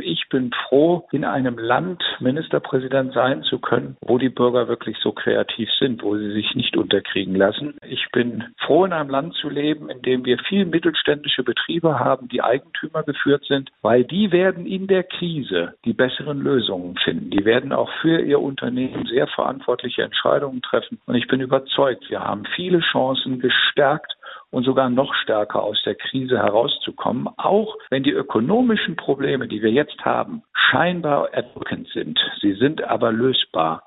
Ich bin froh, in einem Land Ministerpräsident sein zu können, wo die Bürger wirklich so kreativ sind, wo sie sich nicht unterkriegen lassen. Ich bin froh, in einem Land zu leben, in dem wir viel mittelständische Betriebe haben, die Eigentümer geführt sind, weil die werden in der Krise die besseren Lösungen finden. Die werden auch für ihr Unternehmen sehr verantwortliche Entscheidungen treffen. Und ich bin überzeugt, wir haben viele Chancen gestärkt und sogar noch stärker aus der Krise herauszukommen, auch wenn die ökonomischen Probleme, die wir jetzt haben, scheinbar erdrückend sind. Sie sind aber lösbar.